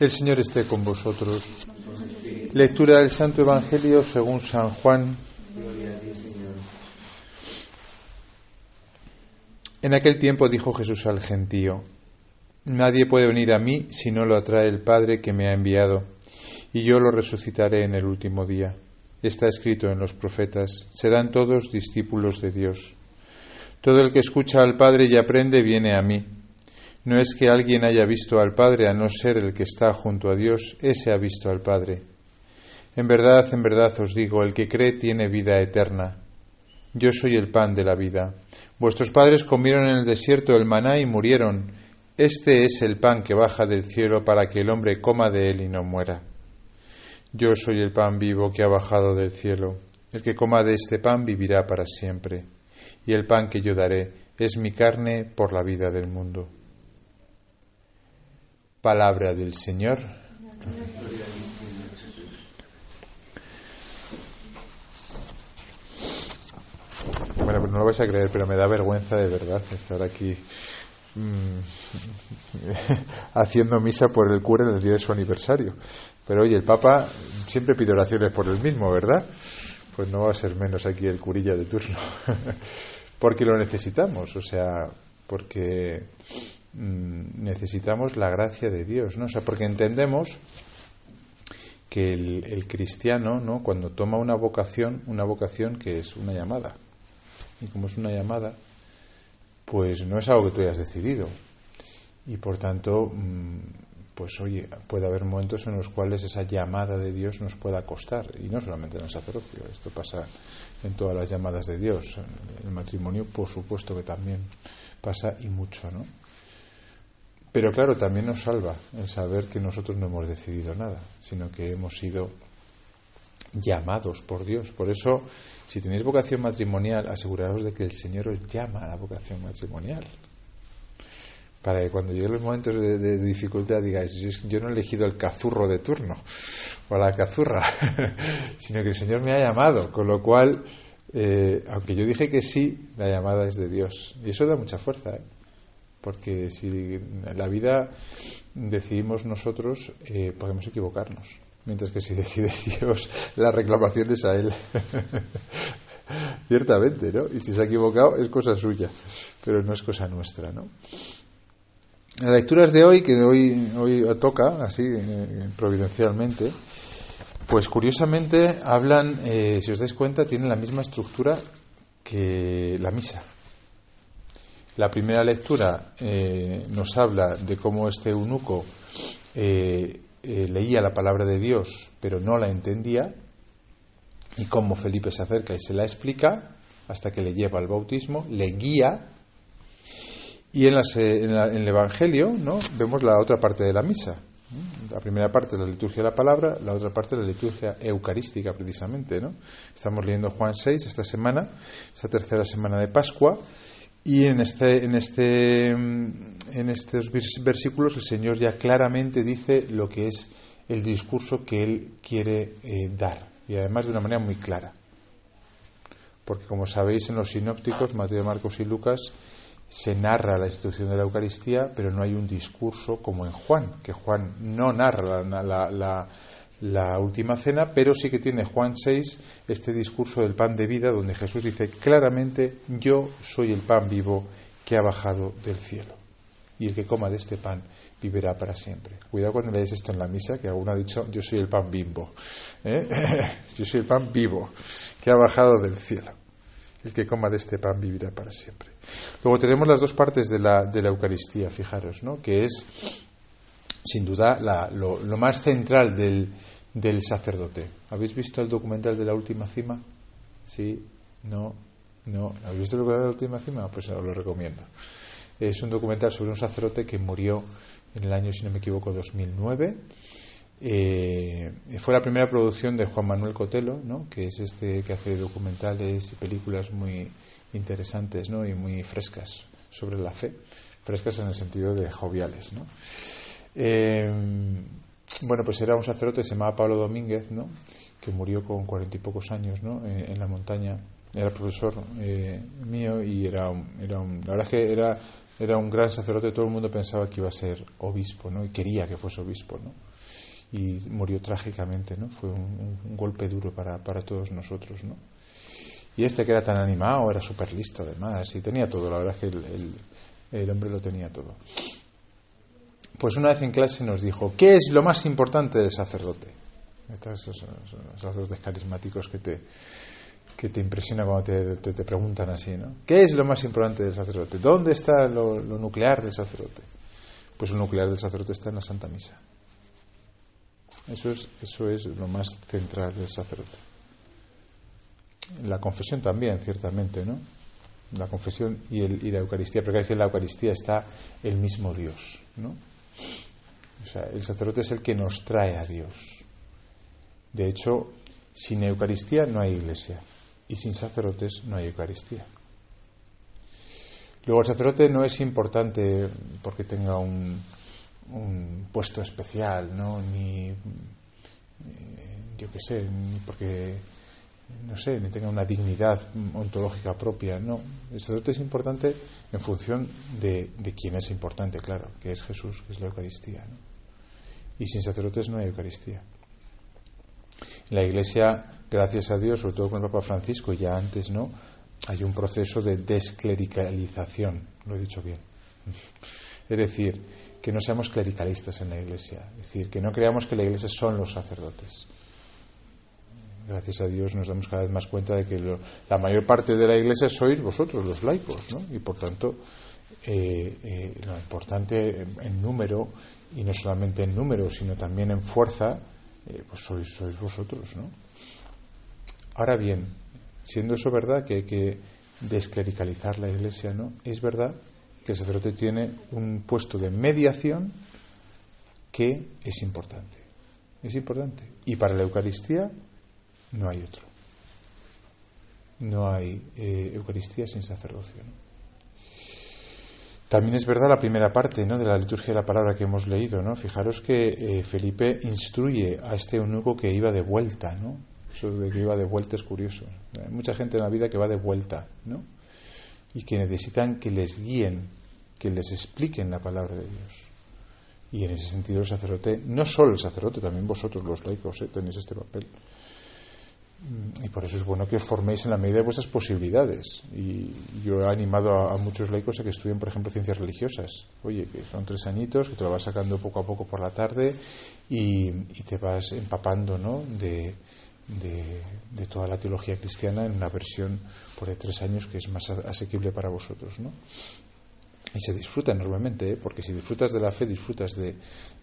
El Señor esté con vosotros. Lectura del Santo Evangelio según San Juan. En aquel tiempo dijo Jesús al gentío, Nadie puede venir a mí si no lo atrae el Padre que me ha enviado, y yo lo resucitaré en el último día. Está escrito en los profetas, serán todos discípulos de Dios. Todo el que escucha al Padre y aprende viene a mí. No es que alguien haya visto al Padre, a no ser el que está junto a Dios, ese ha visto al Padre. En verdad, en verdad os digo, el que cree tiene vida eterna. Yo soy el pan de la vida. Vuestros padres comieron en el desierto el maná y murieron. Este es el pan que baja del cielo para que el hombre coma de él y no muera. Yo soy el pan vivo que ha bajado del cielo. El que coma de este pan vivirá para siempre. Y el pan que yo daré es mi carne por la vida del mundo. Palabra del Señor. Bueno, pues no lo vais a creer, pero me da vergüenza de verdad estar aquí mmm, haciendo misa por el cura en el día de su aniversario. Pero oye, el Papa siempre pide oraciones por el mismo, ¿verdad? Pues no va a ser menos aquí el curilla de turno. porque lo necesitamos, o sea, porque Mm, necesitamos la gracia de Dios, ¿no? O sea, porque entendemos que el, cristiano, ¿no? Cuando toma una vocación, una vocación que es una llamada, y como es una llamada, pues no es algo que tú hayas decidido, y por tanto, mm, pues oye, puede haber momentos en los cuales esa llamada de Dios nos pueda costar, y no solamente en el sacerdocio, esto pasa en todas las llamadas de Dios, el matrimonio, por supuesto que también pasa y mucho, ¿no? Pero claro, también nos salva el saber que nosotros no hemos decidido nada, sino que hemos sido llamados por Dios. Por eso, si tenéis vocación matrimonial, aseguraros de que el Señor os llama a la vocación matrimonial. Para que cuando lleguen los momentos de, dificultad digáis, yo no he elegido el cazurro de turno o la cazurra, sino que el Señor me ha llamado. Con lo cual, eh, aunque yo dije que sí, la llamada es de Dios. Y eso da mucha fuerza. ¿eh? Porque si la vida decidimos nosotros, eh, podemos equivocarnos, mientras que si decide Dios, la reclamación es a Él. Ciertamente, ¿no? Y si se ha equivocado es cosa suya, pero no es cosa nuestra, ¿no? Las lecturas de hoy, que hoy, hoy toca, así, eh, providencialmente, pues curiosamente hablan, eh, si os dais cuenta, tienen la misma estructura que la misa. La primera lectura eh, nos habla de cómo este eunuco eh, eh, leía la palabra de Dios, pero no la entendía, y cómo Felipe se acerca y se la explica hasta que le lleva al bautismo, le guía. Y en, el Evangelio ¿no? vemos la otra parte de la misa. La primera parte la liturgia de la palabra, la otra parte la liturgia eucarística, precisamente. ¿no? Estamos leyendo Juan 6 esta semana, esta tercera semana de Pascua, y en, este, en, este, en estos versículos el Señor ya claramente dice lo que es el discurso que Él quiere eh, dar, y además de una manera muy clara. Porque como sabéis en los sinópticos, Mateo, Marcos y Lucas, se narra la institución de la Eucaristía, pero no hay un discurso como en Juan, que Juan no narra la, la la última cena, pero sí que tiene Juan 6 este discurso del pan de vida donde Jesús dice claramente, yo soy el pan vivo que ha bajado del cielo. Y el que coma de este pan vivirá para siempre. Cuidado cuando lees esto en la misa, que alguno ha dicho, yo soy el pan bimbo. ¿eh? yo soy el pan vivo que ha bajado del cielo. El que coma de este pan vivirá para siempre. Luego tenemos las dos partes de la, de la Eucaristía, fijaros, ¿no? que es sin duda lo, más central del, del, sacerdote. ¿Habéis visto el documental de la última cima? Sí, no, no. ¿Habéis visto el documental de la última cima? Pues os lo recomiendo. Es un documental sobre un sacerdote que murió en el año, si no me equivoco, 2009. Eh, fue la primera producción de Juan Manuel Cotelo, ¿no? que es este que hace documentales y películas muy interesantes ¿no? y muy frescas sobre la fe, frescas en el sentido de joviales. ¿no? Eh, bueno, pues era un sacerdote, se llamaba Pablo Domínguez, ¿no? que murió con cuarenta y pocos años ¿no? Eh, en la montaña. Era profesor eh, mío y era, era la verdad es que era Era un gran sacerdote, todo el mundo pensaba que iba a ser obispo, ¿no? Y quería que fuese obispo, ¿no? Y murió trágicamente, ¿no? Fue un, golpe duro para, para, todos nosotros, ¿no? Y este que era tan animado, era súper listo además, y tenía todo, la verdad es que el, el hombre lo tenía todo. Pues una vez en clase nos dijo, ¿qué es lo más importante del sacerdote? Estos son los sacerdotes carismáticos que te, que te impresiona cuando te, te, preguntan así, ¿no? ¿Qué es lo más importante del sacerdote? ¿Dónde está lo, nuclear del sacerdote? Pues el nuclear del sacerdote está en la Santa Misa. Eso es, eso es lo más central del sacerdote. La confesión también, ciertamente, ¿no? La confesión y, el, y la Eucaristía, porque en la Eucaristía está el mismo Dios, ¿no? O sea, el sacerdote es el que nos trae a Dios. De hecho, sin Eucaristía no hay iglesia y sin sacerdotes no hay Eucaristía. Luego el sacerdote no es importante porque tenga un, puesto especial, ¿no? Ni, eh, yo qué sé, ni porque, no sé, ni tenga una dignidad ontológica propia, no. El sacerdote es importante en función de, de quién es importante, claro, que es Jesús, que es la Eucaristía. Y sin sacerdotes no hay Eucaristía. En la Iglesia, gracias a Dios, sobre todo con el Papa Francisco, ya antes no, hay un proceso de desclericalización, lo he dicho bien. Es decir, que no seamos clericalistas en la Iglesia, es decir, que no creamos que la Iglesia son los sacerdotes. Gracias a Dios nos damos cada vez más cuenta de que la mayor parte de la Iglesia sois vosotros, los laicos, ¿no? Y por tanto, eh, eh, lo importante en número, y no solamente en número, sino también en fuerza, eh, pues sois, sois vosotros, ¿no? Ahora bien, siendo eso verdad que hay que desclericalizar la iglesia, ¿no? Es verdad que el sacerdote tiene un puesto de mediación que es importante. Es importante. Y para la Eucaristía no hay otro. No hay eh, Eucaristía sin sacerdocio. También es verdad la primera parte ¿no? de la liturgia de la palabra que hemos leído. ¿no? Fijaros que eh, Felipe instruye a este eunuco que iba de vuelta. ¿no? Eso de que iba de vuelta es curioso. Hay mucha gente en la vida que va de vuelta ¿no? y que necesitan que les guíen, que les expliquen la palabra de Dios. Y en ese sentido el sacerdote, no solo el sacerdote, también vosotros los laicos ¿eh? tenéis este papel. Y por eso es bueno que os forméis en la medida de vuestras posibilidades. Y yo he animado a, muchos laicos a que estudien, por ejemplo, ciencias religiosas. Oye, que son tres añitos, que te lo vas sacando poco a poco por la tarde y, te vas empapando ¿no? de, de, toda la teología cristiana en una versión por tres años que es más asequible para vosotros. ¿no? Y se disfruta enormemente, ¿eh? porque si disfrutas de la fe, disfrutas de,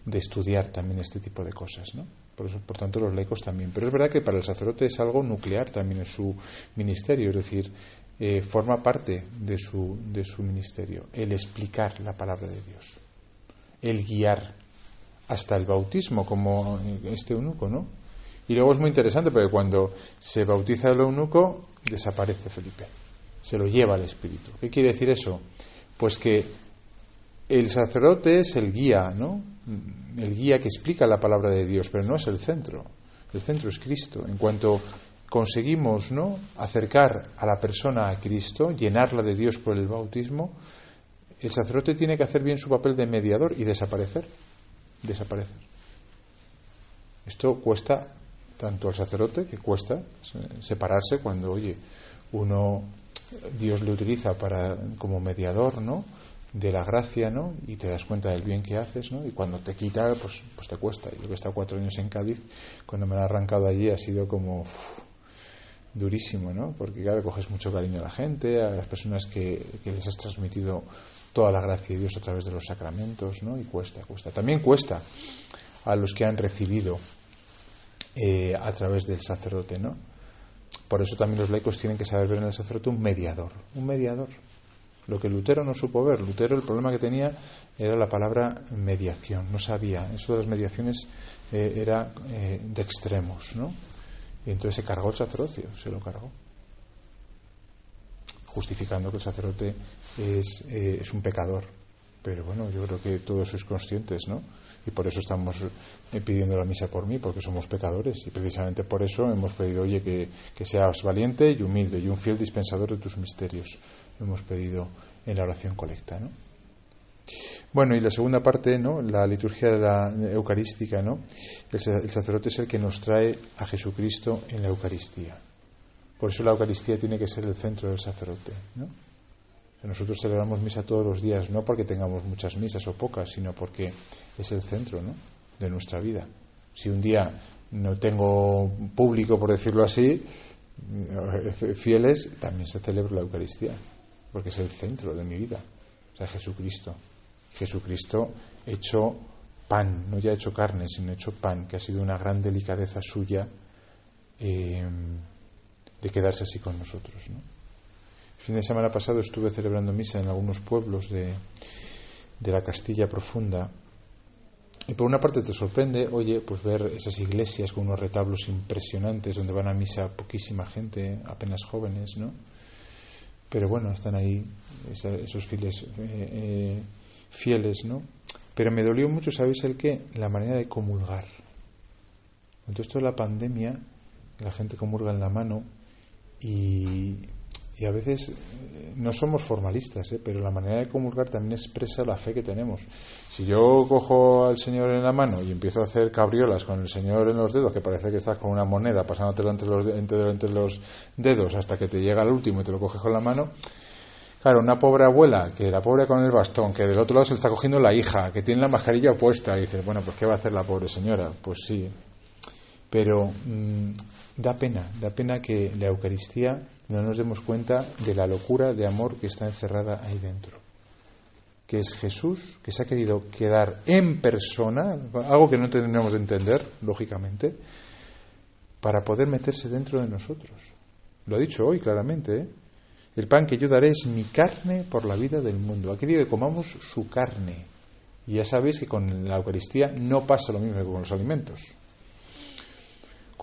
de estudiar también este tipo de cosas. ¿no? Por, eso, por tanto, los laicos también. Pero es verdad que para el sacerdote es algo nuclear también en su ministerio, es decir, eh, forma parte de su, de su ministerio el explicar la palabra de Dios, el guiar hasta el bautismo, como este eunuco, ¿no? Y luego es muy interesante porque cuando se bautiza el eunuco, desaparece Felipe, se lo lleva al Espíritu. ¿Qué quiere decir eso? Pues que el sacerdote es el guía, ¿no? El guía que explica la palabra de Dios, pero no es el centro. El centro es Cristo. En cuanto conseguimos, ¿no? acercar a la persona a Cristo, llenarla de Dios por el bautismo, el sacerdote tiene que hacer bien su papel de mediador y desaparecer. Desaparecer. Esto cuesta tanto al sacerdote, que cuesta separarse cuando, oye, uno Dios le utiliza para como mediador, ¿no? de la gracia, ¿no? Y te das cuenta del bien que haces, ¿no? Y cuando te quita, pues, pues te cuesta. Yo que he estado cuatro años en Cádiz, cuando me lo he arrancado allí ha sido como durísimo, ¿no? Porque claro, coges mucho cariño a la gente, a las personas que, les has transmitido toda la gracia de Dios a través de los sacramentos, ¿no? Y cuesta, cuesta. También cuesta a los que han recibido eh, a través del sacerdote, ¿no? Por eso también los laicos tienen que saber ver en el sacerdote un mediador, un mediador, lo que Lutero no supo ver. Lutero el problema que tenía era la palabra mediación, no sabía. Eso de las mediaciones eh, era eh, de extremos, ¿no? Y entonces se cargó el sacerdocio, se lo cargó. Justificando que el sacerdote es, eh, es un pecador. Pero bueno, yo creo que todos sois conscientes, ¿no? Y por eso estamos pidiendo la misa por mí, porque somos pecadores. Y precisamente por eso hemos pedido, oye, que, que seas valiente y humilde y un fiel dispensador de tus misterios hemos pedido en la oración colecta. ¿no? Bueno, y la segunda parte, ¿no? La liturgia de la eucarística, ¿no? El, sacerdote es el que nos trae a Jesucristo en la Eucaristía. Por eso la Eucaristía tiene que ser el centro del sacerdote, ¿no? Nosotros celebramos misa todos los días, no porque tengamos muchas misas o pocas, sino porque es el centro, ¿no? De nuestra vida. Si un día no tengo público, por decirlo así, eh, fieles, también se celebra la Eucaristía, porque es el centro de mi vida, o sea, Jesucristo. Jesucristo hecho pan, no ya hecho carne, sino hecho pan, que ha sido una gran delicadeza suya eh, de quedarse así con nosotros. El fin de semana pasado estuve celebrando misa en algunos pueblos de, de la Castilla profunda y por una parte te sorprende, oye, pues ver esas iglesias con unos retablos impresionantes donde van a misa poquísima gente, apenas jóvenes, ¿no? Pero bueno, están ahí esos fieles, eh, eh, fieles, ¿no? Pero me dolió mucho, ¿sabéis el qué? La manera de comulgar. Entonces, toda la pandemia, la gente comulga en la mano y y a veces eh, no somos formalistas, ¿eh? pero la manera de comulgar también expresa la fe que tenemos. Si yo cojo al Señor en la mano y empiezo a hacer cabriolas con el Señor en los dedos, que parece que estás con una moneda pasándotelo entre los, entre, entre los dedos hasta que te llega al último y te lo coges con la mano, Claro, una pobre abuela, que la pobre con el bastón, que del otro lado se le está cogiendo la hija, que tiene la mascarilla puesta, y dices, bueno, pues ¿qué va a hacer la pobre señora? Pues sí. Pero mm, da pena, da pena que la Eucaristía no nos demos cuenta de la locura de amor que está encerrada ahí dentro. Que es Jesús, que se ha querido quedar en persona, algo que no tendríamos de entender, lógicamente, para poder meterse dentro de nosotros. Lo ha dicho hoy claramente. ¿eh? El pan que yo daré es mi carne por la vida del mundo. Ha querido que comamos su carne. Y ya sabéis que con la Eucaristía no pasa lo mismo que con los alimentos.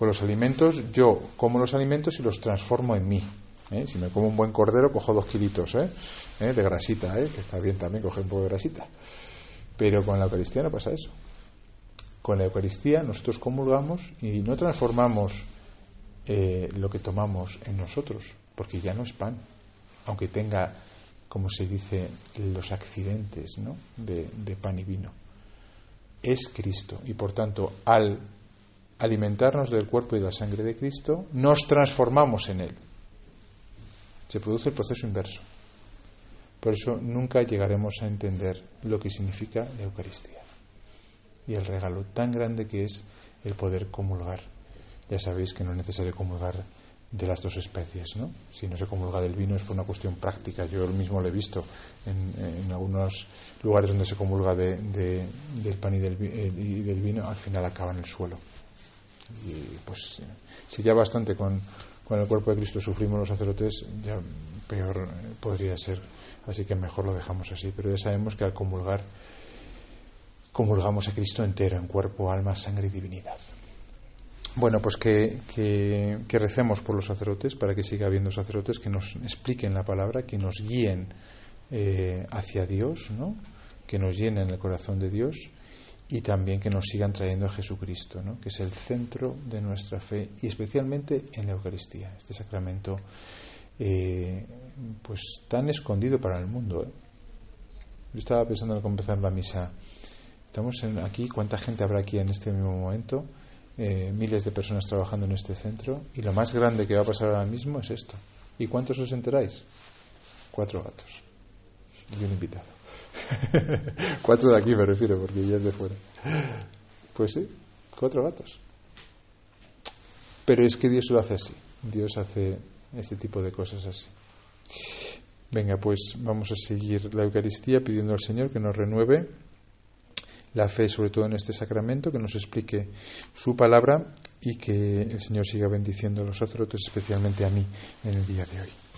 Con los alimentos, yo como los alimentos y los transformo en mí. ¿eh? Si me como un buen cordero, cojo dos kilitos ¿eh? ¿Eh? de grasita, que está bien también coger un poco de grasita. Pero con la Eucaristía no pasa eso. Con la Eucaristía nosotros comulgamos y no transformamos lo que tomamos en nosotros, porque ya no es pan, aunque tenga, como se dice, los accidentes ¿no? de pan y vino. Es Cristo y por tanto al alimentarnos del cuerpo y de la sangre de Cristo, nos transformamos en Él. Se produce el proceso inverso. Por eso nunca llegaremos a entender lo que significa la Eucaristía y el regalo tan grande que es el poder comulgar. Ya sabéis que no es necesario comulgar de las dos especies, ¿no? Si no se comulga del vino es por una cuestión práctica. Yo mismo lo he visto en, algunos lugares donde se comulga del pan y del, eh, y del vino, al final acaba en el suelo. Pues si ya bastante con, el cuerpo de Cristo sufrimos los sacerdotes, ya peor eh, podría ser. Así que mejor lo dejamos así. Pero ya sabemos que al comulgar, comulgamos a Cristo entero, en cuerpo, alma, sangre y divinidad. Bueno, pues que, que, recemos por los sacerdotes para que siga habiendo sacerdotes que nos expliquen la palabra, que nos guíen eh, hacia Dios, ¿no? que nos llenen el corazón de Dios y también que nos sigan trayendo a Jesucristo, ¿no? que es el centro de nuestra fe y especialmente en la Eucaristía, este sacramento eh, pues tan escondido para el mundo. ¿eh? Yo estaba pensando en empezar la misa. Estamos aquí, ¿cuánta gente habrá aquí en este mismo momento? Eh, miles de personas trabajando en este centro y lo más grande que va a pasar ahora mismo es esto. ¿Y cuántos os enteráis? Cuatro gatos y un invitado. cuatro de aquí me refiero, porque ya es de fuera. Pues sí, cuatro gatos. Pero es que Dios lo hace así. Dios hace este tipo de cosas así. Venga, pues vamos a seguir la Eucaristía pidiendo al Señor que nos renueve la fe, sobre todo en este sacramento, que nos explique su palabra y que el Señor siga bendiciendo a los sacerdotes, especialmente a mí, en el día de hoy.